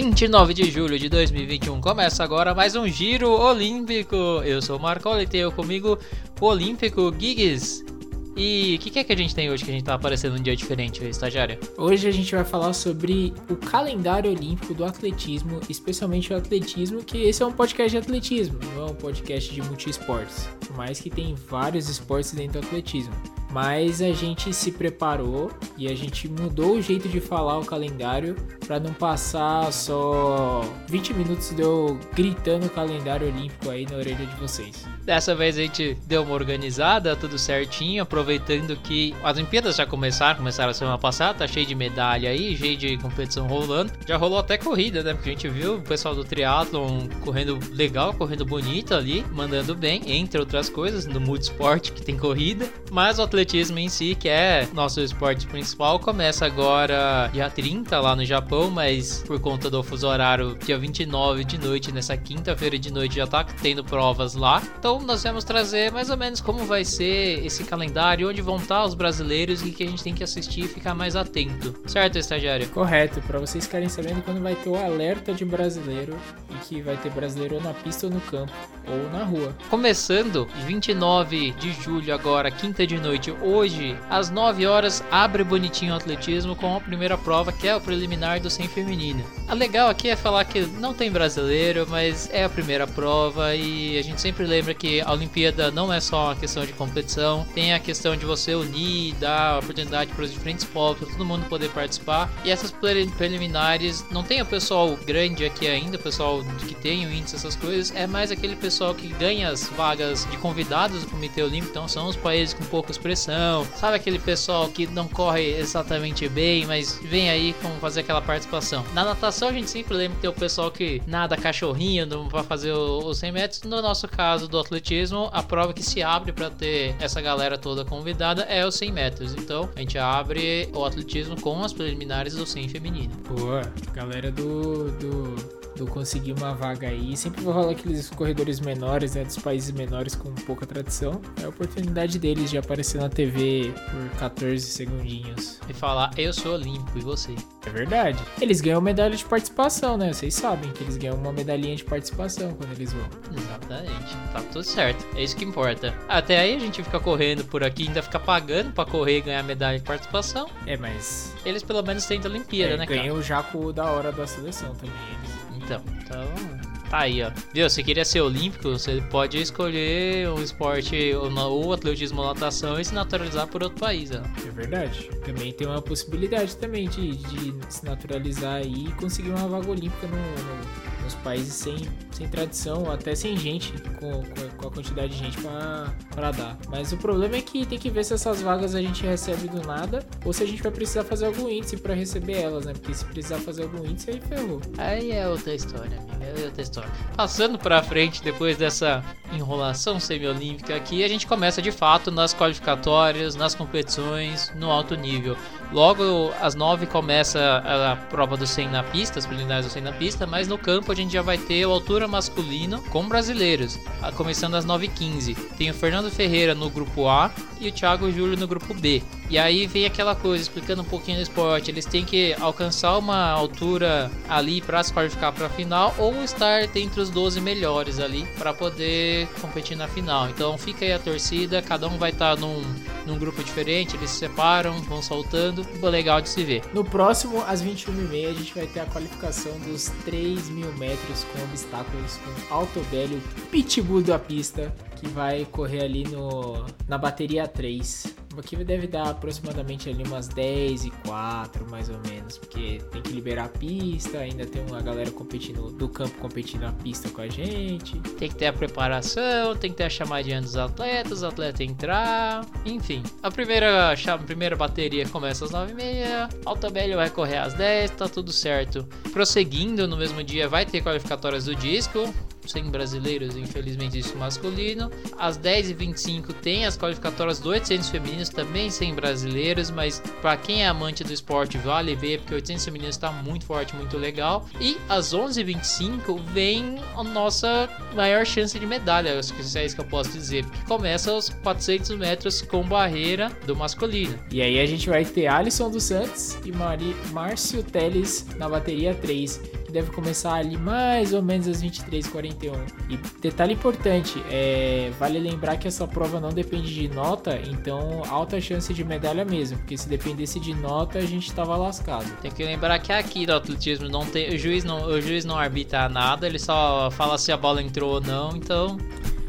29 de julho de 2021 começa agora mais um Giro Olímpico. Eu sou o Marco e tenho comigo o Olímpico Giggs. E o que, que, é que a gente tem hoje que a gente tá aparecendo um dia diferente, estagiária? Hoje a gente vai falar sobre o calendário olímpico do atletismo, especialmente o atletismo, que esse é um podcast de atletismo, não é um podcast de multiesportes. Por mais que tem vários esportes dentro do atletismo. Mas a gente se preparou e a gente mudou o jeito de falar o calendário para não passar só 20 minutos de eu gritando o calendário olímpico aí na orelha de vocês. Dessa vez a gente deu uma organizada, tudo certinho, aproveitando que as Olimpíadas já começaram, começaram a semana passada, tá cheio de medalha aí, cheio de competição rolando. Já rolou até corrida, né? Porque a gente viu o pessoal do triatlon correndo legal, correndo bonito ali, mandando bem, entre outras coisas, no multisport que tem corrida. Mas o atletismo em si, que é nosso esporte principal, começa agora dia 30 lá no Japão, mas por conta do fuso horário, dia 29 de noite, nessa quinta-feira de noite já tá tendo provas lá. Então nós vamos trazer mais ou menos como vai ser esse calendário, onde vão estar os brasileiros e que a gente tem que assistir e ficar mais atento. Certo, estagiário? Correto, para vocês ficarem sabendo quando vai ter o alerta de brasileiro e que vai ter brasileiro na pista ou no campo ou na rua. Começando 29 de julho agora, quinta de noite, hoje às 9 horas abre bonitinho o atletismo com a primeira prova que é o preliminar do 100 feminino. A legal aqui é falar que não tem brasileiro, mas é a primeira prova e a gente sempre lembra que a Olimpíada não é só uma questão de competição, tem a questão de você unir, dar oportunidade para os diferentes povos, para todo mundo poder participar. E essas preliminares, não tem o pessoal grande aqui ainda, o pessoal que tem o índice, essas coisas, é mais aquele pessoal que ganha as vagas de convidados do Comitê Olímpico, então são os países com pouca sabe aquele pessoal que não corre exatamente bem, mas vem aí como fazer aquela participação. Na natação a gente sempre lembra que tem o pessoal que nada cachorrinho para fazer os 100 metros, no nosso caso do atletismo atletismo, a prova que se abre para ter essa galera toda convidada é os 100 metros. Então, a gente abre o atletismo com as preliminares do 100 feminino. Boa, galera do, do eu consegui uma vaga aí. Sempre vai rolar aqueles corredores menores, né? Dos países menores com pouca tradição. É a oportunidade deles de aparecer na TV por 14 segundinhos. E falar, eu sou olímpico e você. É verdade. Eles ganham medalha de participação, né? Vocês sabem que eles ganham uma medalhinha de participação quando eles vão. Exatamente. Tá tudo certo. É isso que importa. Até aí a gente fica correndo por aqui, ainda fica pagando pra correr e ganhar medalha de participação. É, mas. Eles pelo menos tentam a Olimpíada, é, né, cara? Ganham já com o da hora da seleção também. Eles. Então, então tá aí, ó. Viu? Você queria ser olímpico, você pode escolher um esporte ou atletismo ou natação e se naturalizar por outro país, ó. É verdade. Também tem uma possibilidade também de, de se naturalizar e conseguir uma vaga olímpica no, no países sem, sem tradição, até sem gente, com, com a quantidade de gente para dar. Mas o problema é que tem que ver se essas vagas a gente recebe do nada ou se a gente vai precisar fazer algum índice para receber elas, né? Porque se precisar fazer algum índice, aí ferrou. Aí é outra história, amiga, é outra história. Passando para frente, depois dessa enrolação semiolímpica aqui, a gente começa de fato nas qualificatórias, nas competições, no alto nível. Logo às 9 começa a, prova do 100 na pista, as preliminares do 100 na pista, mas no campo a gente já vai ter o altura masculino com brasileiros, começando às 9h15. Tem o Fernando Ferreira no grupo A e o Thiago Júlio no grupo B. E aí vem aquela coisa, explicando um pouquinho do esporte. Eles têm que alcançar uma altura ali para se qualificar para a final ou estar entre os 12 melhores ali para poder competir na final. Então fica aí a torcida, cada um vai estar tá num, num grupo diferente, eles se separam, vão soltando. Ficou legal de se ver. No próximo, às 21h30, a gente vai ter a qualificação dos 3 mil metros com obstáculos com Alto Velho, Pitbull da pista, que vai correr ali no, na bateria 3 aqui deve dar aproximadamente ali umas 10 e 4, mais ou menos, porque tem que liberar a pista, ainda tem uma galera competindo do campo competindo na pista com a gente. Tem que ter a preparação, tem que ter a chamadinha dos atletas, o atleta entrar, enfim. A primeira, a primeira bateria começa às 9h30, Alta Velha vai correr às 10, tá tudo certo. Prosseguindo, no mesmo dia vai ter qualificatórias do disco, sem brasileiros, infelizmente isso masculino. Às 10h25 tem as qualificatórias do 800 femininos, também sem brasileiros, mas para quem é amante do esporte vale ver, porque o 800 femininos está muito forte, muito legal. E às 11h25 vem a nossa maior chance de medalha, acho que é isso que eu posso dizer, porque começa os 400 metros com barreira do masculino. E aí a gente vai ter Alisson dos Santos e Mari, Márcio Teles na bateria 3 que deve começar ali mais ou menos às 23h41. E detalhe importante, é, vale lembrar que essa prova não depende de nota, então alta chance de medalha mesmo, porque se dependesse de nota a gente tava lascado. Tem que lembrar que aqui no atletismo não tem, o juiz não, o juiz não arbitra nada, ele só fala se a bola entrou ou não, então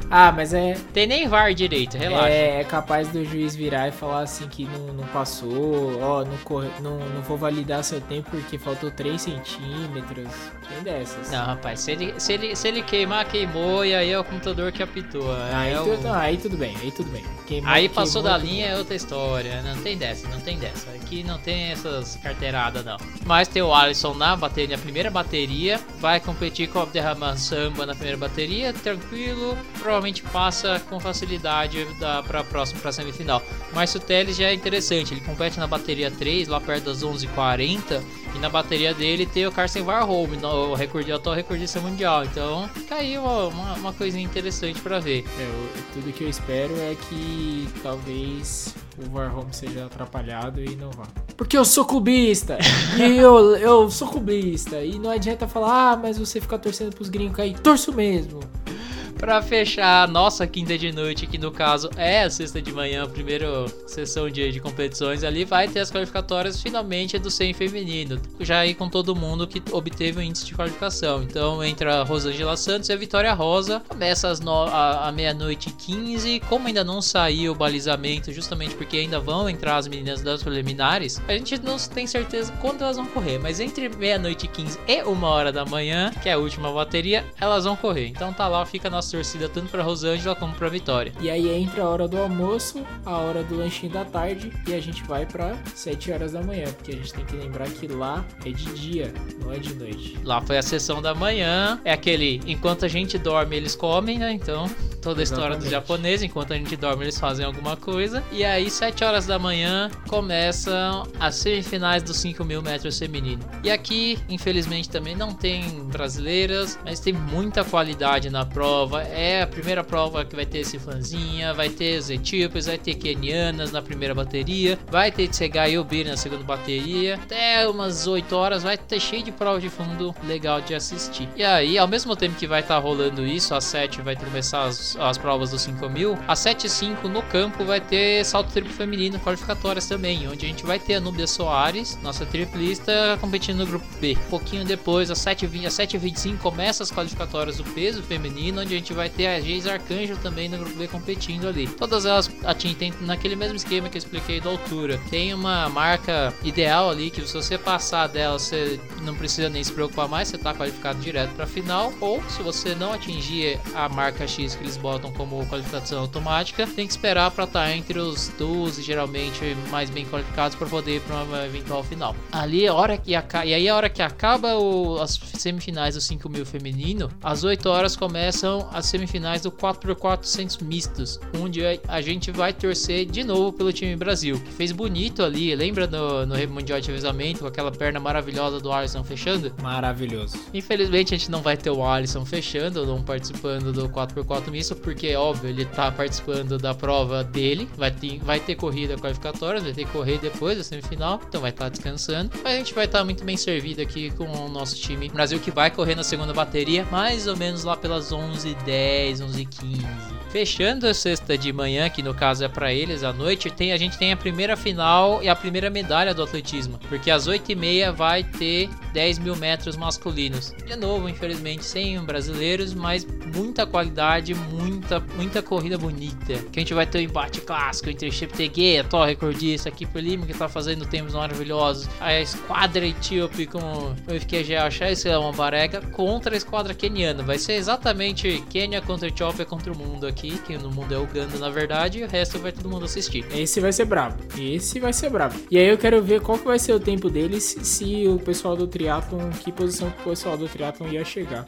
ah, mas é. Tem nem VAR direito, relaxa. É, é capaz do juiz virar e falar assim que não, não passou, ó, não, corre, não, não vou validar seu tempo porque faltou 3 centímetros. Tem dessas. Não, rapaz, se ele, se ele, se ele queimar, queimou e aí é o computador que apitou. Aí, é tu, o... não, aí tudo bem, aí tudo bem. Queimou, aí passou queimou, da linha é outra história. Não tem dessa, não tem dessa. Aqui não tem essas carteiradas, não. Mas tem o Alisson na bateria, na primeira bateria. Vai competir com o Abderrahman Samba na primeira bateria, tranquilo. Provavelmente provavelmente passa com facilidade da, pra próxima, pra semifinal. Márcio Teles já é interessante, ele compete na bateria 3, lá perto das 11h40, e na bateria dele tem o Carsten Warholm, o, recorde, o atual recordista mundial. Então, tá aí uma, uma, uma coisinha interessante para ver. É, tudo que eu espero é que talvez o Warholm seja atrapalhado e não vá. Porque eu sou clubista! e eu, eu sou clubista! E não adianta falar, ah, mas você fica torcendo pros gringos cair. Torço mesmo! Para fechar a nossa quinta de noite, que no caso é a sexta de manhã, primeira sessão de, de competições, ali vai ter as qualificatórias finalmente do 100 feminino, já aí com todo mundo que obteve o índice de qualificação. Então entra a Rosângela Santos e a Vitória Rosa, começa às no, a, a meia-noite 15, como ainda não saiu o balizamento, justamente porque ainda vão entrar as meninas das preliminares, a gente não tem certeza quando elas vão correr, mas entre meia-noite 15 e uma hora da manhã, que é a última bateria, elas vão correr. Então tá lá, fica nossa torcida tanto para Rosângela como para Vitória. E aí entra a hora do almoço, a hora do lanchinho da tarde e a gente vai para 7 horas da manhã, porque a gente tem que lembrar que lá é de dia, não é de noite. Lá foi a sessão da manhã, é aquele enquanto a gente dorme eles comem, né? Então, toda a história Exatamente. do japonês, enquanto a gente dorme eles fazem alguma coisa. E aí 7 horas da manhã começam as semifinais dos 5 mil metros feminino. E aqui, infelizmente, também não tem brasileiras, mas tem muita qualidade na prova é a primeira prova que vai ter Ciflanzinha, vai ter os etíopes, vai ter kenianas na primeira bateria, vai ter Tsegai e Obiri na segunda bateria. Até umas 8 horas vai ter cheio de prova de fundo legal de assistir. E aí, ao mesmo tempo que vai estar tá rolando isso, às 7 vai começar as, as provas dos 5 mil, às 7 e 5 no campo vai ter salto triplo feminino qualificatórias também, onde a gente vai ter a Núbia Soares, nossa triplista, competindo no grupo B. Um pouquinho depois, às 7h20, às 7h25 começa as qualificatórias do peso feminino, onde a gente vai ter a Geis Arcanjo também no grupo B competindo ali. Todas elas atingem naquele mesmo esquema que eu expliquei da altura. Tem uma marca ideal ali que se você passar dela, você não precisa nem se preocupar mais, você está qualificado direto para a final. Ou se você não atingir a marca X que eles botam como qualificação automática, tem que esperar para estar tá entre os 12 geralmente mais bem qualificados para poder ir para uma eventual final. Ali a hora que e aí a hora que acaba o, as semifinais do 5 mil feminino, às 8 horas começam as semifinais do 4x400 mistos, onde a gente vai torcer de novo pelo time Brasil, que fez bonito ali, lembra no, no Mundial de Revezamento, com aquela perna maravilhosa do Alisson fechando? Maravilhoso. Infelizmente a gente não vai ter o Alisson fechando, não participando do 4x4 misto, porque óbvio, ele tá participando da prova dele, vai ter, vai ter corrida qualificatória, vai ter que correr depois da semifinal, então vai estar tá descansando. Mas a gente vai estar tá muito bem servido aqui com o nosso time Brasil que vai correr na segunda bateria, mais ou menos lá pelas 11 10, 11 15. Fechando a sexta de manhã, que no caso é para eles à noite, tem, a gente tem a primeira final e a primeira medalha do atletismo. Porque às 8h30 vai ter 10 mil metros masculinos. De novo, infelizmente, sem brasileiros, mas muita qualidade, muita, muita corrida bonita. Que a gente vai ter um embate clássico entre Cheptegei, atual recordista aqui por Lima, que tá fazendo tempos maravilhosos. A esquadra etíope com o FQG e uma barega contra a esquadra keniana. Vai ser exatamente Quênia contra Etiópia contra o mundo aqui, que no mundo é Uganda na verdade, e o resto vai todo mundo assistir. Esse vai ser brabo. Esse vai ser brabo. E aí eu quero ver qual que vai ser o tempo deles se o pessoal do triatlon, que posição que o pessoal do triatlon ia chegar.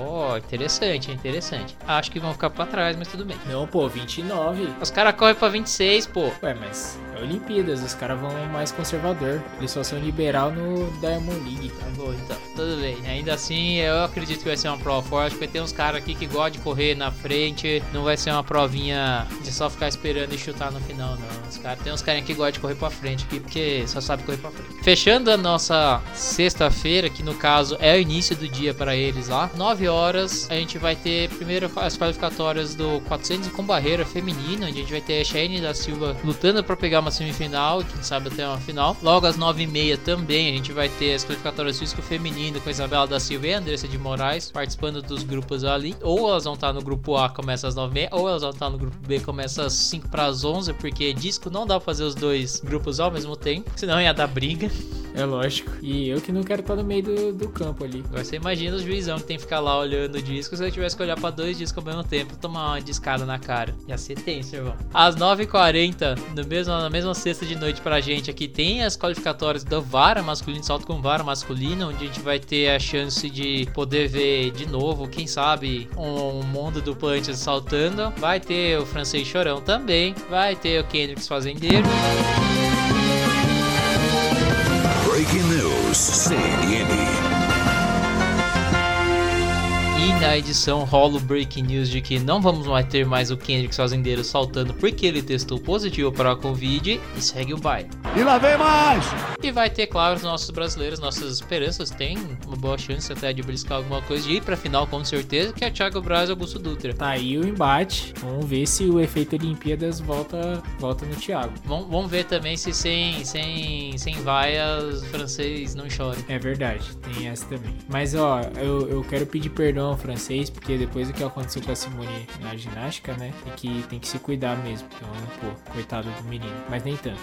Oh, interessante, interessante. Acho que vão ficar para trás, mas tudo bem. Não, pô, 29. Os caras correm pra 26, pô. Ué, mas É Olimpíadas, os caras vão mais conservador. Eles só são liberal no Diamond League. Tá bom, então, tudo bem. Ainda assim, eu acredito que vai ser uma prova forte, porque tem uns caras aqui que gostam de correr na frente. Não vai ser uma provinha de só ficar esperando e chutar no final, não. Os cara, tem uns caras que gostam de correr pra frente aqui, porque só sabe correr pra frente. Fechando a nossa sexta-feira, que no caso é o início do dia para eles lá, 9 horas, a gente vai ter primeiro as qualificatórias do 400 com barreira feminina, onde a gente vai ter a Shane da Silva lutando para pegar uma semifinal e quem sabe até uma final. Logo às 9h30 também a gente vai ter as qualificatórias físico feminino com a Isabela da Silva e a Andressa de Moraes participando dos grupos ali. Ou elas vão estar no grupo A, começa às 9h30, ou elas vão estar no grupo B, começa às 5 para as 11, porque disco não dá pra fazer os dois grupos ao mesmo tempo, senão ia dar briga. É lógico. E eu que não quero estar no meio do, do campo ali. Agora você imagina o juizão que tem que ficar lá olhando o disco se eu tivesse que olhar pra dois discos ao mesmo tempo tomar uma discada na cara. Ia ser tenso, irmão. Às 9h40, no mesmo, na mesma sexta de noite pra gente aqui, tem as qualificatórias do vara masculino, salto com vara masculino, onde a gente vai ter a chance de poder ver de novo, quem sabe, um, um mundo do punch saltando. Vai ter o francês chorão também. Vai ter o Kendricks fazendeiro. Breaking news, CNN. E na edição rola o breaking news de que não vamos mais ter mais o Kendrick Fazendeiro saltando porque ele testou positivo para a Covid e segue o baile. E lá vem mais! E vai ter, claro, os nossos brasileiros, nossas esperanças têm uma boa chance até de briscar alguma coisa de ir pra final com certeza, que é Thiago Braz e Augusto Dutra. Tá aí o embate. Vamos ver se o efeito Olimpíadas volta, volta no Thiago. Vamos, vamos ver também se sem, sem, sem vaias o francês não chora. É verdade, tem essa também. Mas ó, eu, eu quero pedir perdão francês, porque depois do que aconteceu com a Simone na ginástica, né? Tem que, tem que se cuidar mesmo. Então, pô, coitado do menino. Mas nem tanto.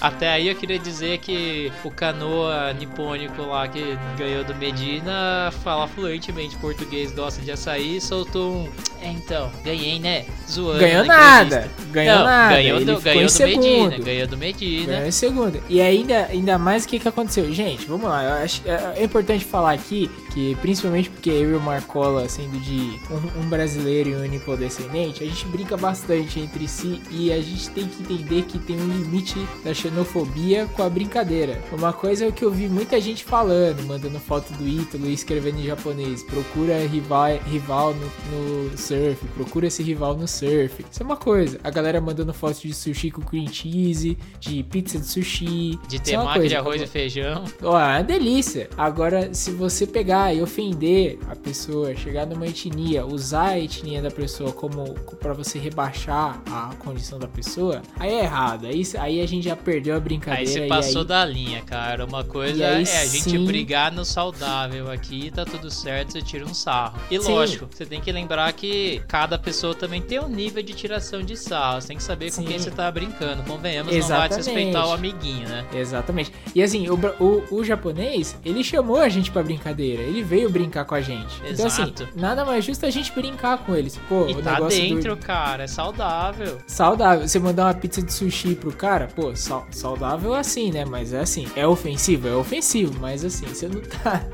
Até aí eu queria dizer que o canoa nipônico lá que ganhou do Medina fala fluentemente português, gosta de açaí, soltou um. É, então, ganhei, né? Zoando. Ganhou na nada. Ganhou Não, nada. Ganhou do, ganhou do segundo. Medina. Ganhou do Medina. Ganhou em segundo. E ainda, ainda mais o que, que aconteceu. Gente, vamos lá. Eu acho, é, é importante falar aqui que, principalmente porque eu e o Marcola, sendo de um, um brasileiro e um nipodescendente, a gente brinca bastante entre si e a gente tem que entender que tem um limite da xenofobia com a brincadeira. Uma coisa é o que eu vi muita gente falando, mandando foto do Ítalo e escrevendo em japonês. Procura rival, rival no, no surf, procura esse rival no surf. Isso é uma coisa. A galera mandando foto de sushi com cream cheese, de pizza de sushi. De é temaki de coisa. arroz e feijão. Ó, é uma delícia. Agora, se você pegar e ofender a pessoa, chegar numa etnia, usar a etnia da pessoa como para você rebaixar a condição da pessoa, aí é errado. Aí, aí a gente já perdeu a brincadeira. Aí você passou aí- da linha, cara. Uma coisa aí é a gente sim- brigar no saudável aqui, tá tudo certo, você tira um sarro. E Sim. lógico, você tem que lembrar que cada pessoa também tem um nível de tiração de sarro. Você tem que saber com Sim. quem você tá brincando. Convenhamos, não vai Exatamente. desrespeitar o amiguinho, né? Exatamente. E assim, o, o, o japonês, ele chamou a gente pra brincadeira. Ele veio brincar com a gente. Então, assim, Exato. nada mais justo a gente brincar com eles. Pô, E o tá negócio dentro, do... cara, é saudável. Saudável. Você mandar uma pizza de sushi pro cara, pô, sal- saudável assim, né? Mas é assim, é ofensivo? É ofensivo, mas assim, você não tá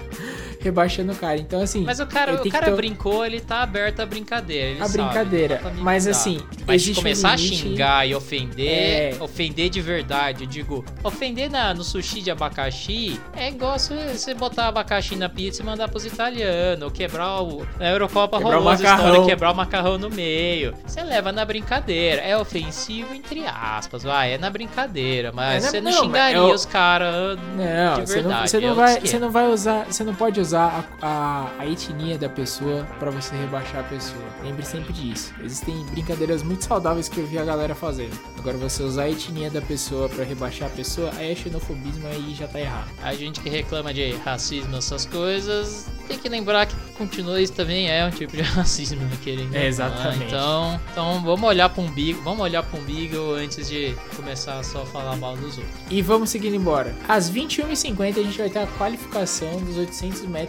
rebaixando o cara. Então, assim. Mas o cara, o cara ter- brincou, ele tá aberto à brincadeira. A sabe, brincadeira. não dá pra Mas, assim, Mas se existe um começar a limite- xingar e ofender, É. ofender de verdade, eu digo, ofender na, no sushi de abacaxi é igual você, botar abacaxi na pizza e mandar pros italianos, ou quebrar o. Na Eurocopa Quebrar rolou história, quebrar o macarrão no meio. Você leva na brincadeira. É ofensivo, entre aspas, vai, é na brincadeira, mas É, você não, não, não, xingaria eu- os caras Não, de você não, você não é vai, outro você não vai usar, você não pode usar a, a, a etnia da pessoa pra você rebaixar a pessoa. Lembre sempre disso. Existem brincadeiras muito saudáveis que eu vi a galera fazendo. Agora você usar a etnia da pessoa pra rebaixar a pessoa, aí é xenofobismo aí já tá errado. A gente que reclama de racismo, essas coisas, tem que lembrar que continua isso também é um tipo de racismo, né, querendo. É, exatamente. Então, então vamos olhar para umbigo, vamos olhar para umbigo antes de começar só a falar mal dos outros. E vamos seguindo embora. Às 21h50 a gente vai ter a qualificação dos 800 metros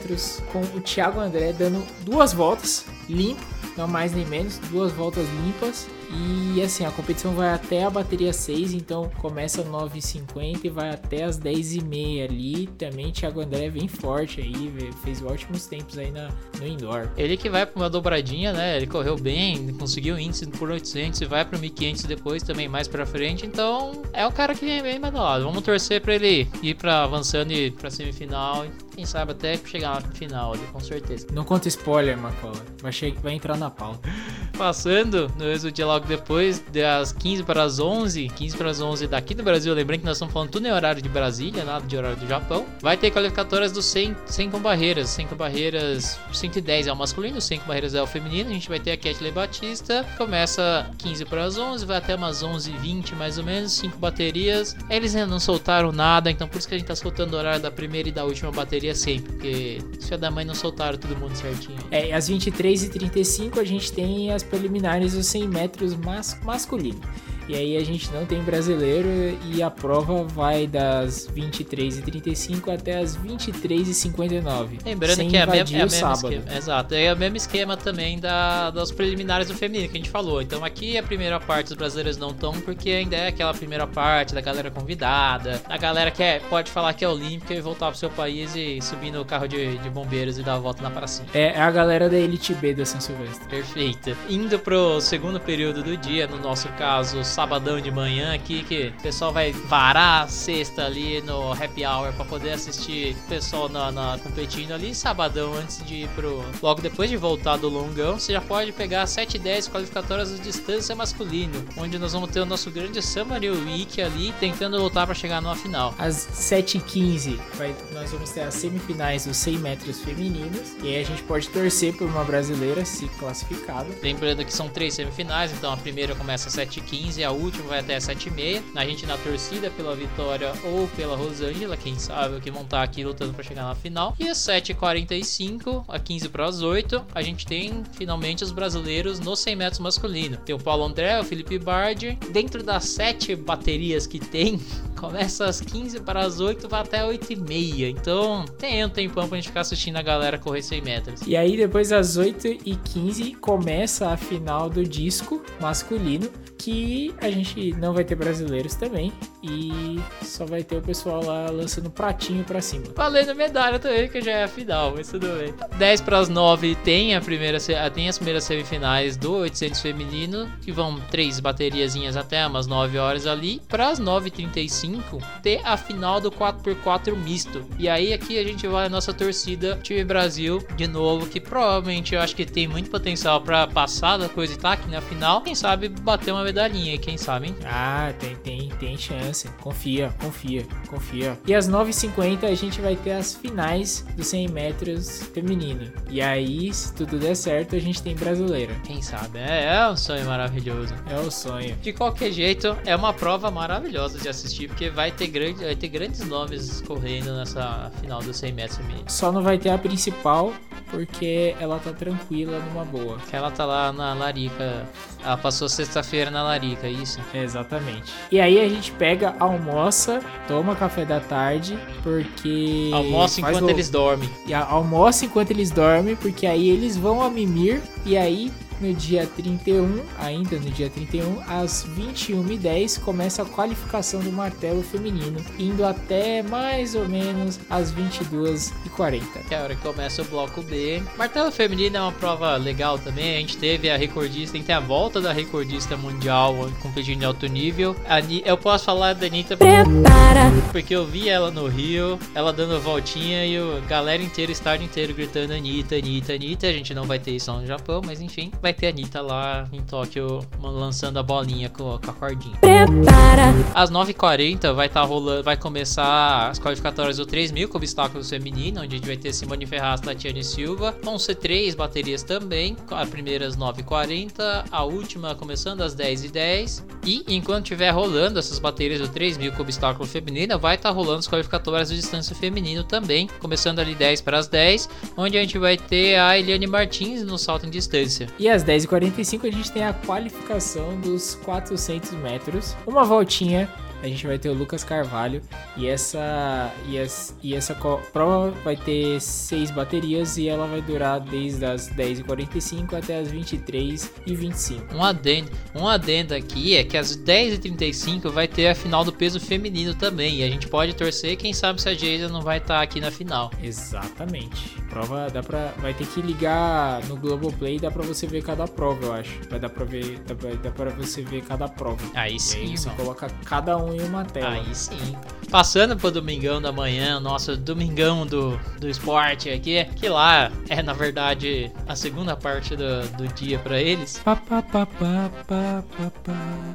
com o Thiago André dando duas voltas limpo, não mais nem menos, duas voltas limpas. E assim, a competição vai até a bateria 6, então começa às 9h50 e vai até as 10h30 ali. Também Thiago André vem forte aí, fez ótimos tempos aí na, no indoor. Ele que vai para uma dobradinha, né? Ele correu bem, conseguiu índice por 800 e vai para 1500 depois também mais para frente. Então é o cara que vem bem badalado. Vamos torcer para ele ir para avançando e para semifinal quem sabe até chegar no final ali, com certeza. Não conta spoiler, Macola. Vai, vai entrar na pauta. Passando no dia logo depois, das 15 para as 11, 15 para as 11 daqui do Brasil, lembrando que nós estamos falando tudo em horário de Brasília, nada de horário do Japão. Vai ter qualificatórias dos 100, 100 com barreiras, 100 com barreiras, 110 é o masculino, 100 com barreiras é o feminino. A gente vai ter a Kathleen Batista, começa 15 para as 11, vai até umas 11h20 mais ou menos, 5 baterias. Eles ainda não soltaram nada, então por isso que a gente está soltando o horário da primeira e da última bateria sempre, porque filha da mãe não soltaram todo mundo certinho. É, às 23h35 a gente tem as preliminares dos 100 metros mas, masculino. E aí a gente não tem brasileiro e a prova vai das 23h35 até as 23h59. Lembrando que é, a mesma, é o sábado. Esquema, exato, é o mesmo esquema também da, das preliminares do feminino que a gente falou. Então aqui a primeira parte dos brasileiros não estão porque ainda é aquela primeira parte da galera convidada, a galera que é, pode falar que é olímpica e voltar pro seu país e subir no carro de, de bombeiros e dar a volta na pracinha. É, é a galera da Elite B da São Silvestre. Perfeito. Indo pro segundo período do dia, no nosso caso, sabadão de manhã aqui, que o pessoal vai varar a sexta ali no happy hour para poder assistir o pessoal na, na, competindo ali. Sabadão, antes de ir pro. Logo depois de voltar do longão, você já pode pegar 7 e 10 qualificatórias de distância masculino, onde nós vamos ter o nosso grande Summer Week ali, tentando lutar para chegar numa final. Às 7 e 15 vai, nós vamos ter as semifinais dos 100 metros femininos, e aí a gente pode torcer por uma brasileira se classificada. Lembrando que são três semifinais, então a primeira começa às 7 e 15 a última vai até 7h30. A gente na torcida pela vitória ou pela Rosângela, quem sabe, que vão estar aqui lutando para chegar na final. E às 7h45, a 15 para as 8, a gente tem finalmente os brasileiros nos 100 metros masculino. Tem o Paulo André, o Felipe Bardi. Dentro das 7 baterias que tem, começa às 15 para as 8, vai até 8 e meia. Então tem um tempão pra gente ficar assistindo a galera correr 100 metros. E aí depois às 8 e 15 começa a final do disco masculino que a gente não vai ter brasileiros também e só vai ter o pessoal lá lançando pratinho para cima. Valendo medalha também, que já é a final, mas tudo bem. 10 para as 9 tem a primeira tem as primeiras semifinais do 800 feminino, que vão três bateriazinhas até umas 9 horas ali. Para as 9h35 ter a final do 4x4 misto. E aí aqui a gente vai a nossa torcida time Brasil de novo, que provavelmente eu acho que tem muito potencial para passar da coisa e tá aqui na final. Quem sabe bater uma medalhinha, quem sabe, hein? Ah, tem, tem, tem chance. Confia, confia, confia. E às 9h50 a gente vai ter as finais dos 100 metros feminino. E aí, se tudo der certo, a gente tem brasileira. Quem sabe? É, é um sonho maravilhoso. É o um sonho. De qualquer jeito, é uma prova maravilhosa de assistir, porque vai ter, grande, vai ter grandes nomes correndo nessa final dos 100 metros feminino. Só não vai ter a principal, porque ela tá tranquila numa boa. Que ela tá lá na Larica. Ela passou sexta-feira na Larica, isso? É, exatamente. E aí a gente pega, almoça, toma café da tarde, porque. Almoça enquanto o... eles dormem. E almoça enquanto eles dormem, porque aí eles vão a mimir e aí no dia 31, ainda no dia 31, às 21h10, começa a qualificação do martelo feminino, indo até mais ou menos às 22h40. Que é a hora que começa o bloco B. Martelo feminino é uma prova legal também. A gente teve a recordista, tem que ter a volta da recordista mundial competindo em alto nível. Eu posso falar da Anitta Prepara. porque eu vi ela no Rio, ela dando voltinha e o galera inteiro, estádio inteiro gritando Anitta, Anitta, Anitta. A gente não vai ter isso no Japão, mas enfim vai ter a Anitta lá em Tóquio lançando a bolinha com, com a cordinha. Prepara! Às 9h40 vai estar tá rolando, vai começar as qualificatórias do 3000 com obstáculos feminino, onde a gente vai ter Simone Ferraz, Tatiane Silva. Vão ser três baterias também, a primeira às 9h40, a última começando às 10h10. E enquanto estiver rolando essas baterias do 3000 com obstáculo feminino, vai estar tá rolando as qualificatórias de distância feminino também, começando ali 10 para as 10, onde a gente vai ter a Eliane Martins no salto em distância. E às 10h45 a gente tem a qualificação dos 400 metros. Uma voltinha a gente vai ter o Lucas Carvalho e essa e essa, e essa prova vai ter seis baterias e ela vai durar desde as 10h45 até as 23h25. Um adendo, um adendo aqui é que às 10h35 vai ter a final do peso feminino também e a gente pode torcer, quem sabe se a Jada não vai estar tá aqui na final. Exatamente. Prova dá para vai ter que ligar no Globoplay, dá para você ver cada prova, eu acho. Vai dar para ver, dá pra, dá pra você ver cada prova. Aí sim, aí você coloca cada um em uma tela. Aí sim. Passando pro domingão da manhã, nosso domingão do, do esporte aqui, que lá é na verdade a segunda parte do, do dia para eles.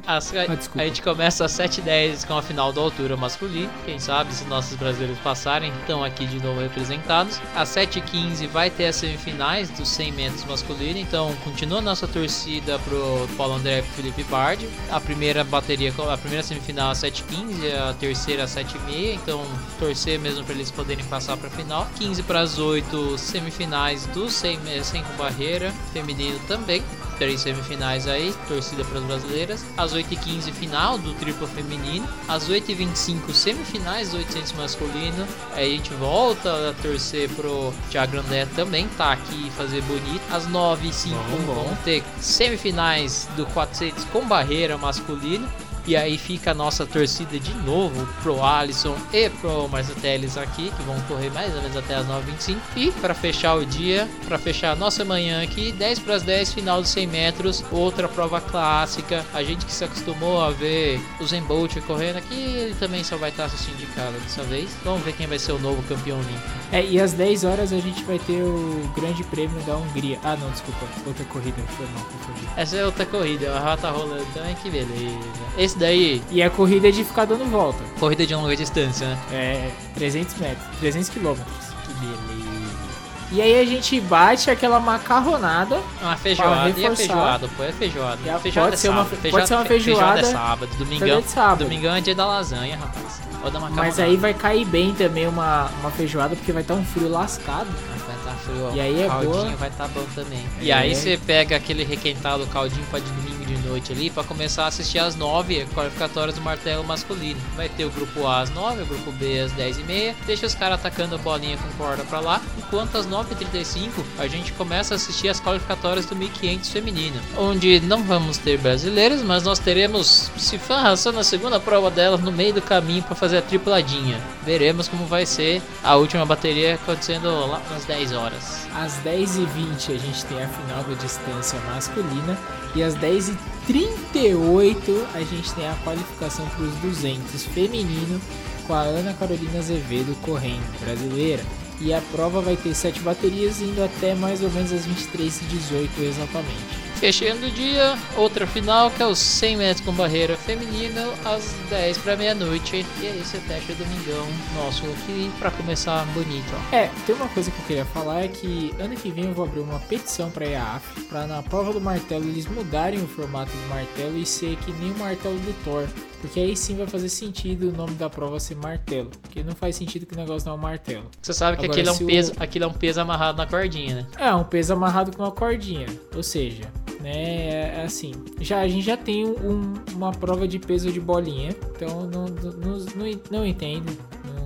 As, a, ah, a, gente começa às 7h10 com a final da altura masculina. Quem sabe se nossos brasileiros passarem, estão aqui de novo representados. Às 7h15 vai ter as semifinais dos 100 metros masculino. Então continua nossa torcida pro Paulo André e Felipe Bardi. A primeira bateria, a primeira semifinal às 7h15, a terceira às 7h30. Então torcer mesmo para eles poderem passar para a final. 15 para as 8 semifinais dos 100, 100 com barreira, feminino também três semifinais aí, torcida para as brasileiras. Às 8h15, final do triplo feminino. Às 8h25, semifinais do 800 masculino. Aí a gente volta a torcer pro Thiago André também tá aqui fazer bonito. Às 9h05 vão ter semifinais do 400 com barreira masculino. E aí fica a nossa torcida de novo pro Alisson e pro Marcelo Teles aqui, que vão correr mais ou menos até as 9h25. E para fechar o dia, para fechar a nossa manhã aqui, 10 para as 10, final dos 100 metros, outra prova clássica. A gente que se acostumou a ver o Zen Bolt correndo aqui, ele também só vai estar assistindo de casa dessa vez. Vamos ver quem vai ser o novo campeão olímpico. É, e às 10 horas a gente vai ter o Grande Prêmio da Hungria. Ah, não, desculpa, outra corrida, foi mal, confundi. Essa é outra corrida, a rota rolando também, que beleza. Esse esse daí. E a corrida é de ficar dando volta. Corrida de longa distância, né? É, 300 metros, 300 quilômetros. Que beleza. E aí a gente bate aquela macarronada. Uma feijoada. E a feijoada, pô, é feijoada. A, feijoada pode, é ser uma, feijoada, pode ser uma feijoada. Feijoada é sábado. Domingão, é sábado. Domingão é dia da lasanha, rapaz. Mas aí vai cair bem também uma, uma feijoada, porque vai estar tá um frio lascado. Vai estar tá frio. E aí é caldinho boa. vai estar tá bom também. É. E aí você pega aquele requentado caldinho para de domingo noite ali, para começar a assistir às 9, qualificatórias do martelo masculino. Vai ter o grupo A às 9, o grupo B às 10 e meia. Deixa os caras atacando a bolinha com corda para lá. Enquanto às 9h35 a gente começa a assistir as qualificatórias do 1500 feminino. Onde não vamos ter brasileiros, mas nós teremos Sifan Hassan na segunda prova dela no meio do caminho para fazer a tripladinha. Veremos como vai ser a última bateria acontecendo lá às 10 horas. Às 10h20 a gente tem a final da distância masculina e às 10h38 a gente tem a qualificação para os 200 feminino com a Ana Carolina Azevedo correndo, brasileira. E a prova vai ter 7 baterias indo até mais ou menos as 23h18 exatamente. Fechando o dia, outra final que é os 100 metros com barreira feminina às 10 para meia-noite. E aí você fecha o domingão nosso aqui para começar bonito. Ó. É, tem uma coisa que eu queria falar é que ano que vem eu vou abrir uma petição para a IAF para na prova do martelo eles mudarem o formato do martelo e ser que nem o martelo do Thor. Porque aí sim vai fazer sentido o nome da prova ser martelo. Porque não faz sentido que o negócio não é um martelo. Você sabe que Agora, aquilo, é um peso, o... aquilo é um peso amarrado na cordinha, né? É, um peso amarrado com uma cordinha. Ou seja, né, é, é assim, já, a gente já tem um, uma prova de peso de bolinha. Então não, não, não, não entendo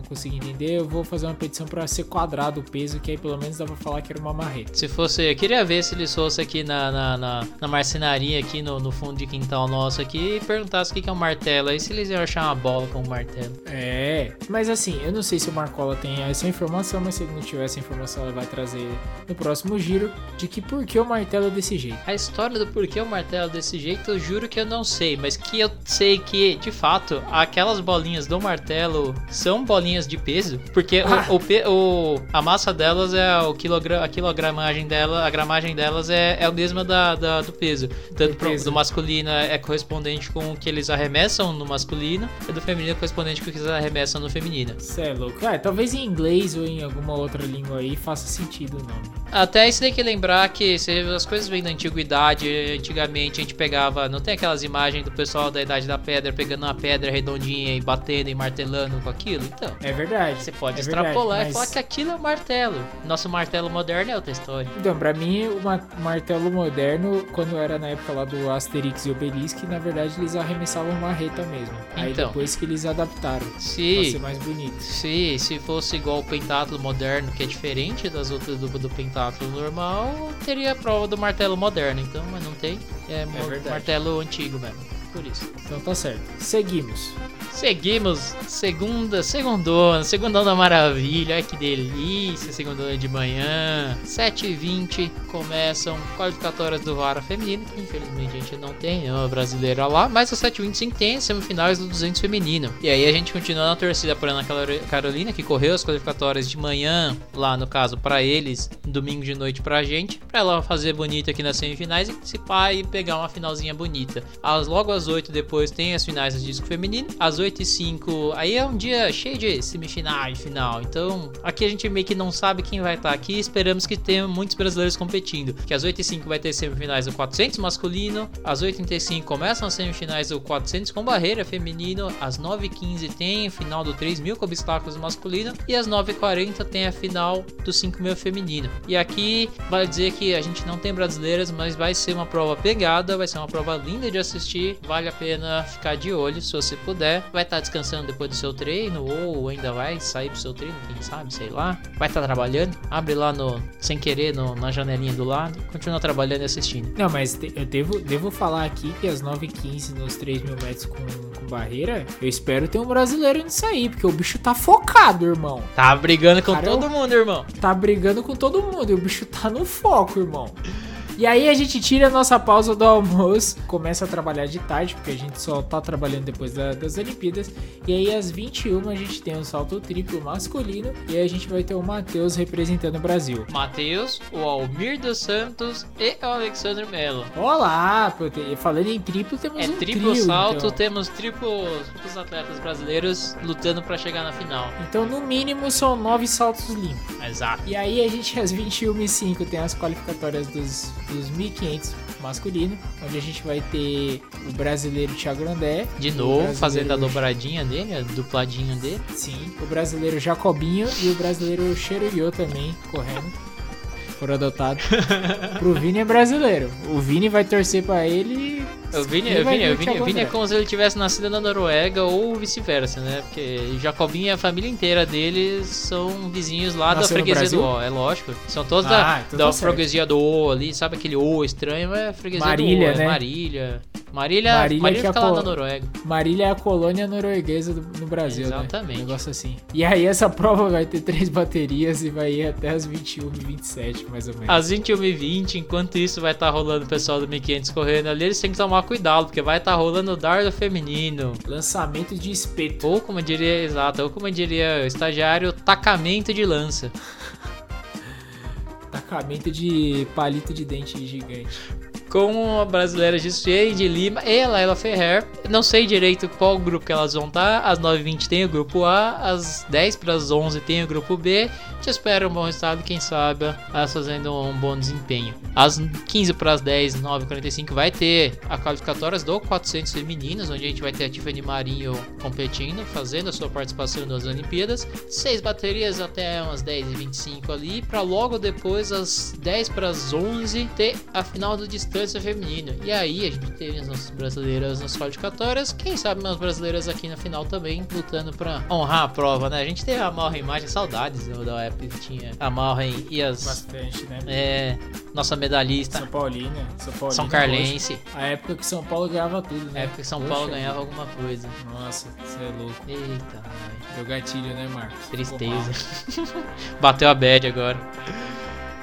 consegui entender, eu vou fazer uma petição para ser quadrado o peso, que aí pelo menos dá pra falar que era uma marreta. Se fosse, eu queria ver se eles fossem aqui na, na, na, na marcenaria, aqui no, no, fundo de quintal nosso aqui, e perguntasse o que, é um martelo, aí se eles iam achar uma bola com um martelo. É, mas assim, eu não sei se o Marcola tem essa informação, mas se ele não tiver essa informação, ele vai trazer no próximo giro de que por que o martelo é desse jeito. A história do porquê o martelo é desse jeito, eu juro que eu não sei, mas que eu sei que, de fato, aquelas bolinhas do martelo são bolinhas de peso, porque ah. o, o, o, a massa delas é o quilogram, a quilogramagem dela, a gramagem delas é, é a mesma da, da do peso. Tanto pro, do masculino é correspondente com o que eles arremessam no masculino, e do feminino é correspondente com o que eles arremessam no feminino. Cê é louco. É, talvez em inglês ou em alguma outra língua aí faça sentido o nome. Até isso tem que lembrar que se as coisas vêm da antiguidade, antigamente a gente pegava, não tem aquelas imagens do pessoal da idade da pedra pegando uma pedra redondinha e batendo e martelando com aquilo? Então, É verdade. Você pode é extrapolar verdade, e falar mas- que aquilo é um martelo. Nosso martelo moderno é outra história. Então, pra mim, o ma- martelo moderno, quando era na época lá do Asterix e Obelix, na verdade eles arremessavam marreta mesmo. Aí Então. depois que eles adaptaram pra Se, ser mais bonito. se, se fosse igual o pentátulo moderno, que é diferente das outras do, do pentátulo normal, teria a prova do martelo moderno. Então, mas não tem. É, verdade. martelo antigo mesmo. Por isso. Então tá certo. Seguimos. Seguimos, segunda, segundona, segundona maravilha, ai que delícia, segundona de manhã, 7h20 começam qualificatórias do Vara Feminino, que infelizmente a gente não tem, nenhuma brasileira lá, mas a 7h25 tem semifinais do 200 Feminino. E aí a gente continua na torcida por Ana Caro- Carolina, que correu as qualificatórias de manhã, lá no caso pra eles, domingo de noite pra gente, pra ela fazer bonito aqui nas semifinais e participar e pegar uma finalzinha bonita. As, logo às 8 depois tem as finais do disco feminino, às 8 e 5 aí é um dia cheio de semifinal e final. Então aqui a gente meio que não sabe quem vai estar aqui, esperamos que tenha muitos brasileiros competindo. Que às 8 e 5 vai ter semifinais do 400 masculino, às 8 e 5 começam as semifinais do 400 com barreira feminino, às 9 e 15 tem a final do 3 mil com obstáculos masculino e às 9 e 40 tem a final do 5 mil feminino. E aqui vale dizer que a gente não tem brasileiras, mas vai ser uma prova pegada, vai ser uma prova linda de assistir, vale a pena ficar de olho se você puder. Vai estar descansando depois do seu treino ou ainda vai sair pro seu treino, quem sabe, sei lá. Vai estar trabalhando, abre lá no sem querer no- na janelinha do lado, continua trabalhando e assistindo. Não, mas te- eu devo, devo falar aqui que às 9h15 nos 3 mil metros com, com barreira, eu espero ter um brasileiro nisso aí, porque o bicho tá focado, irmão. Tá brigando com Cara, todo eu- mundo, irmão. Tá brigando com todo mundo e o bicho tá no foco, irmão. E aí a gente tira a nossa pausa do almoço, começa a trabalhar de tarde, porque a gente só tá trabalhando depois da- das Olimpíadas. E aí às 21 a gente tem o salto triplo masculino e aí a gente vai ter o Matheus representando o Brasil. Matheus, o Almir dos Santos e o Alexandre Melo. Olá, falando em triplo, temos É um triplo trio, salto, então. temos triplos, triplos atletas brasileiros lutando pra chegar na final. Então, no mínimo, são nove saltos limpos. Exato. E aí, a gente, às 21h05, tem as qualificatórias dos, dos 1.500 masculino, onde a gente vai ter o brasileiro Thiago Grandé. De novo, fazendo a dobradinha dele, a dupladinha dele. Sim, o brasileiro Jacobinho e o brasileiro Cheruyo também, correndo. Foram adotados. Pro Vini é brasileiro. O Vini vai torcer pra ele. O Vini, o Vini, o Vini, o Vini é André. como se ele tivesse nascido na Noruega ou vice-versa, né? Porque Jacobinho e a família inteira deles são vizinhos lá da Nasceu no freguesia do? O, é lógico. São todos Ah, da, então da tá certo. freguesia do O ali, sabe aquele O estranho? É freguesia Marília, do O, né? é Marília. Marília, Marília Marília, é fica lá na Noruega. Marília é a colônia norueguesa do- no Brasil, Exatamente. né? Um negócio assim. E aí essa prova vai ter três baterias e vai ir até as 21 e 27, mais ou menos. Às 21 e 20 enquanto isso vai estar rolando o pessoal do 1500 correndo ali, eles têm que tomar cuidado, porque vai estar rolando o dardo feminino. Lançamento de espeto. Ou como diria, exato, ou como diria o estagiário, tacamento de lança. Tacamento de palito de dente gigante. Com a brasileira Gisele de Lima e a Laila Ferrer. Não sei direito qual grupo que elas vão estar. Às 9h20 tem o grupo A, às 10 para as 11 tem o grupo B. Te espero um bom resultado, quem sabe elas fazendo um bom desempenho. Às 15 para as 10, 9h45 vai ter a qualificatórias do 400 femininos, onde a gente vai ter a Tiffany Marinho competindo, fazendo a sua participação nas Olimpíadas. Seis baterias até umas 10h25 ali, para logo depois, às 10 para as 11, ter a final do feminino. E aí a gente teve as nossas brasileiras nas qualificatórias, quem sabe umas brasileiras aqui na final também, lutando para honrar a prova, né? A gente teve a Malra Imagem, saudades né, da época que tinha a Malra e as. Bastante, né? É, nossa medalhista, São Paulina. São Paulina. São Carlense. A época que São Paulo ganhava tudo, A né? época que São Poxa Paulo ganhava alguma coisa. Nossa, você é louco. Eita. Deu gatilho, né, Marcos? Tristeza. Bateu a bad agora.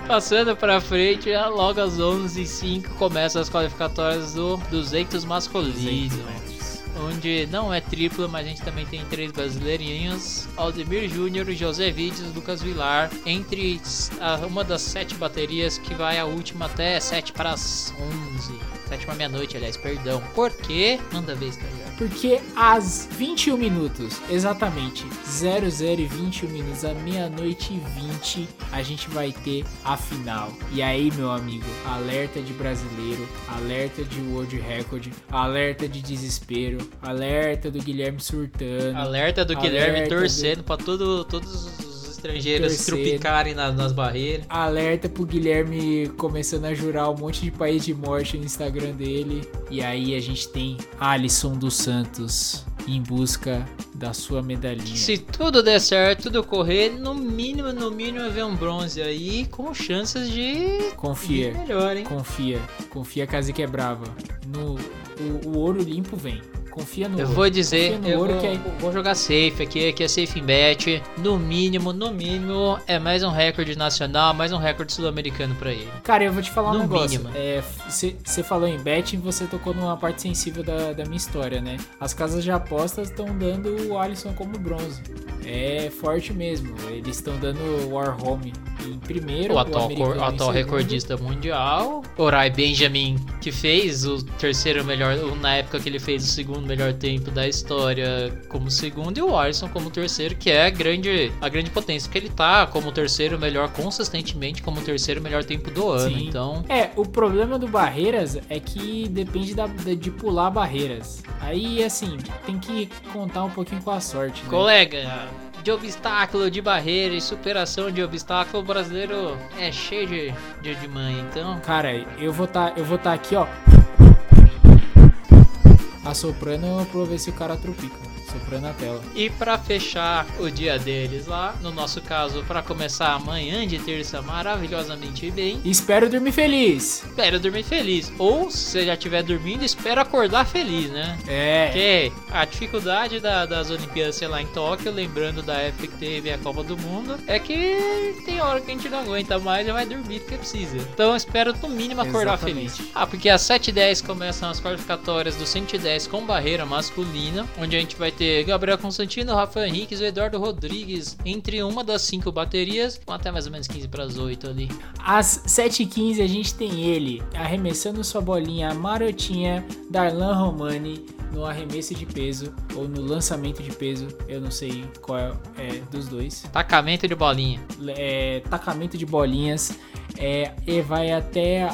Passando pra frente, já logo às 11h05 começam as qualificatórias do 200 masculino. Onde não é tripla, mas a gente também tem três brasileirinhos: Aldemir Júnior, José Vides, Lucas Vilar. Entre uma das sete baterias que vai a última até 7 para as 11. 7 para meia-noite, aliás, perdão. Por quê? Manda ver, estagiário. porque às 21 minutos, exatamente 00 e 21 minutos, à meia-noite e 20, a gente vai ter a final. E aí, meu amigo, alerta de brasileiro, alerta de World Record, alerta de desespero, alerta do Guilherme surtando. Alerta do Alerta Guilherme do- torcendo pra todo, todos os estrangeiros Torcendo. trupicarem nas, nas barreiras. Alerta pro Guilherme começando a jurar um monte de país de morte no Instagram dele. E aí a gente tem Alisson dos Santos em busca da sua medalhinha. Se tudo der certo, tudo correr, no mínimo, no mínimo, ver um bronze aí com chances de Confia. ir melhor, hein? Confia, confia que a Zica é brava. No, o, o ouro limpo vem. Confia no Eu ouro. vou dizer, eu vou, que é- vou jogar safe aqui, aqui é safe em bet. No mínimo, no mínimo, é mais um recorde nacional, mais um recorde sul-americano pra ele. Cara, eu vou te falar um No negócio. mínimo. Você falou em betting, você tocou numa parte sensível da, da minha história, né? As casas de apostas estão dando o Alisson como bronze. É forte mesmo. Eles estão dando o Warhome em primeiro. O atual, em atual recordista mundial, Orai Benjamin, que fez o terceiro melhor, na época que ele fez o segundo melhor tempo da história como segundo, e o Alisson como terceiro, que é a grande, a grande potência, porque ele tá como terceiro melhor consistentemente, como terceiro melhor tempo do ano. Sim. Então, É, o problema do Barreiras é que depende da, de pular barreiras. Aí, assim, tem que contar um pouquinho com a sorte, né? colega, de obstáculo, de barreira e superação de obstáculo, o brasileiro é cheio de, de, de mãe. Então, Cara, eu vou tá, eu vou tá aqui, ó. Assoprando pra ver se o cara tropica. Soprando a tela. E pra fechar o dia deles lá, no nosso caso, pra começar amanhã de terça maravilhosamente bem, Espero dormir feliz. espero dormir feliz. Ou se você já estiver dormindo, espero acordar feliz, né? É. Porque a dificuldade da- das Olimpíadas, sei lá, em Tóquio, lembrando da época que teve a Copa do Mundo, é que tem hora que a gente não aguenta mais e vai dormir porque precisa. Então espero no mínimo acordar Exatamente. feliz. Ah, porque às 7h10 começam as qualificatórias do 110 com barreira masculina, onde a gente vai ter Gabriel Constantino, Rafael Henriques e Eduardo Rodrigues entre uma das cinco baterias, até mais ou menos 15 para as 8 ali. Às 7h15 a gente tem ele arremessando sua bolinha marotinha, Darlan Romani, no arremesso de peso ou no lançamento de peso. Eu não sei qual é, é dos dois. Tacamento de bolinha. é, tacamento de bolinhas. É, e vai até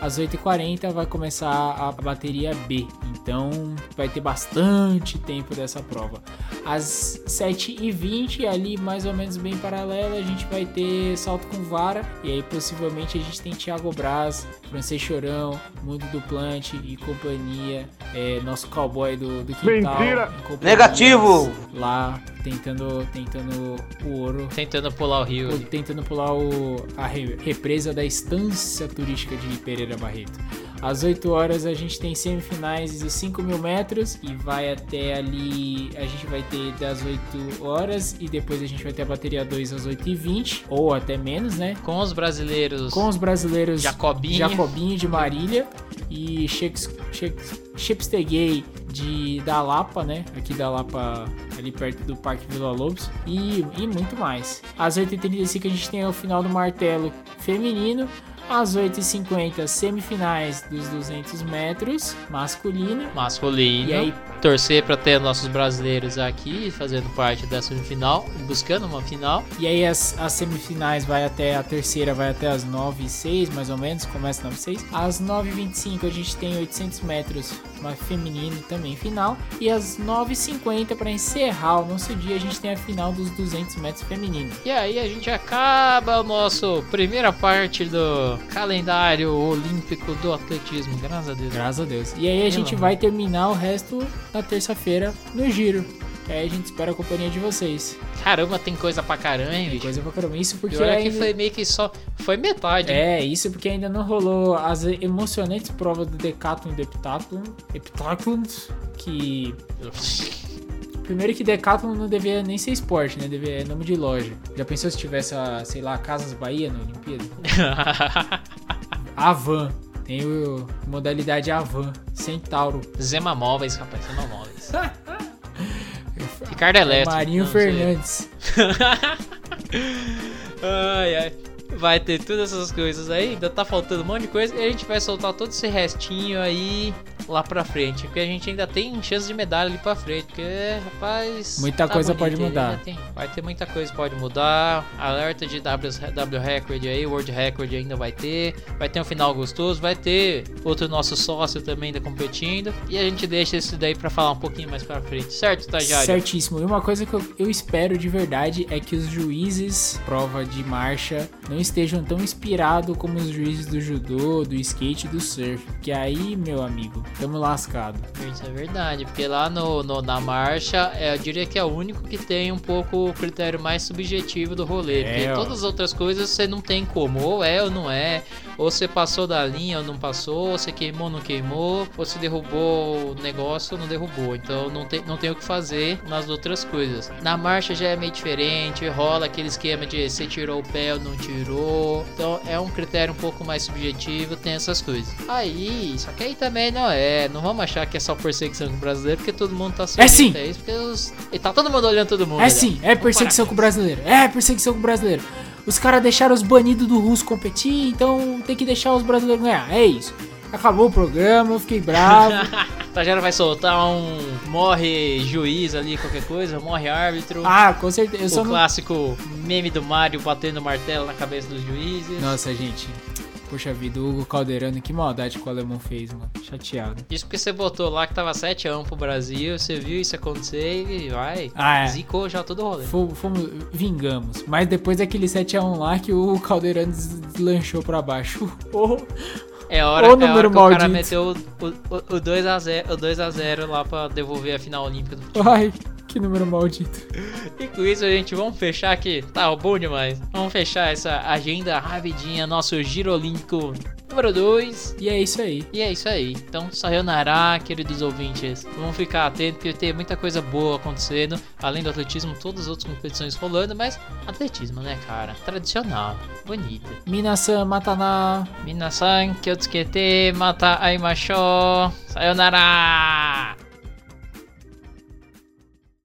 às 8h40 vai começar a bateria B. Então vai ter bastante tempo dessa prova. Às 7h20, ali mais ou menos bem paralelo, a gente vai ter salto com vara. E aí possivelmente a gente tem Thiago Braz, Francês Chorão, Mundo do Plant e companhia. é, nosso cowboy do, do quintal. Mentira! Negativo! Lá tentando, tentando o ouro Tentando pular o rio. Ali. tentando pular o, a re- represa da estância turística de Pereira Barreto. Às 8 horas a gente tem semifinais dos 5 mil metros e vai até ali. A gente vai ter das 8 horas e depois a gente vai ter a bateria 2 às 8 e 20 ou até menos, né? Com os brasileiros. Com os brasileiros Jacobinho. Jacobinho de Marília e Shakes- Shakes- Chepstegay de da Lapa, né? Aqui da Lapa, ali perto do Parque Vila Lobos e, e muito mais. Às 8h35 a gente tem o final do martelo feminino. Às 8h50, semifinais dos 200 metros masculino. masculino. E aí, torcer para ter nossos brasileiros aqui fazendo parte da semifinal, buscando uma final. E aí as, as semifinais vai até a terceira, vai até as 9 e 6, mais ou menos, começa 9 e 6. Às 9 e 25 a gente tem 800 metros, uma feminino também final. E às 9 e 50 para encerrar o nosso dia a gente tem a final dos 200 metros feminino. E aí a gente acaba o nosso primeira parte do calendário olímpico do atletismo, graças a Deus. Graças a Deus. E aí a gente vai terminar o resto na terça-feira no giro. E aí a gente espera a companhia de vocês. Caramba, tem coisa pra caramba, hein, bicho. Coisa pra caramba. Isso porque Pior é que ainda- foi meio que só. Foi metade. hein? É, isso porque ainda não rolou as emocionantes provas do Decathlon e do Heptathlon. Heptathlon, que... Primeiro que Decathlon não devia nem ser esporte, né? Devia é nome de loja. Já pensou se tivesse, a, sei lá, Casas Bahia na Olimpíada? Avan. Tem o modalidade Avan. Centauro. Zema Móveis, rapaz, Zema Móveis. Ricardo Elétrico. Marinho. Fernandes. ai, ai. Vai ter todas essas coisas aí, ainda tá faltando um monte de coisa. E a gente vai soltar todo esse restinho aí lá pra frente. Porque a gente ainda tem chance de medalha ali pra frente. Porque, rapaz. Muita coisa pode mudar. vai ter muita coisa que pode mudar. Alerta de W, w Record aí, World Record ainda vai ter. Vai ter um final gostoso. Vai ter outro nosso sócio também ainda competindo. E a gente deixa isso daí pra falar um pouquinho mais pra frente. Certo, estagiário? Certíssimo. E uma coisa que eu, eu espero de verdade é que os juízes, prova de marcha, não estejam tão inspirados como os juízes do judô, do skate e do surf. Que aí, meu amigo, tamo lascado. Isso é verdade, porque lá no, no- na marcha, é, eu diria que é o único que tem um pouco o critério mais subjetivo do rolê. É, porque ó. todas as outras coisas você não tem como, ou é ou não é, ou você passou da linha ou não passou, ou você queimou ou não queimou, ou se derrubou o negócio ou não derrubou. Então não tem, não tem o que fazer nas outras coisas. Na marcha já é meio diferente, rola aquele esquema de você tirou o pé ou não tirou. Então é um critério um pouco mais subjetivo, tem essas coisas. Aí, só que aí também não é, não vamos achar que é só perseguição com o brasileiro, porque todo mundo tá É sim. a isso, porque os, e tá todo mundo olhando todo mundo. É ó. sim, é perseguição com o brasileiro. É perseguição com o brasileiro. Os caras deixaram os banidos do russo competir, então tem que deixar os brasileiros ganhar. É isso. Acabou o programa, eu fiquei bravo. Estagiário vai soltar um morre juiz ali, qualquer coisa, morre árbitro. ah, com certeza. O não... clássico meme do Mario batendo martelo na cabeça dos juízes. Nossa, gente. Poxa vida, o Hugo Calderano, que maldade que o alemão fez, mano. Chateado. Isso porque você botou lá que tava 7x1 pro Brasil, você viu isso acontecer e vai. Ah, é. Zicou já todo o rolê. Fomos, fomos- vingamos. Mas depois daquele 7x1 lá que o Caldeirão deslanchou pra baixo. Oh, É hora, Ô, é hora que o cara maldito. meteu o, o, o 2x0 o 2 a 0 lá pra devolver a final olímpica do futebol. ai, que número maldito. E com isso, gente, vamos fechar aqui. Tá bom demais. Vamos fechar essa agenda rapidinha, nosso giro olímpico número 2. E é isso aí. E é isso aí. Então, sayonara, queridos ouvintes. Vamos ficar atentos porque tem muita coisa boa acontecendo. Além do atletismo, todas as outras competições rolando. Mas atletismo, né, cara? Tradicional. Bonita. Minasan Matana. Minasan, kyotsuke mata aimashou. Sayonara!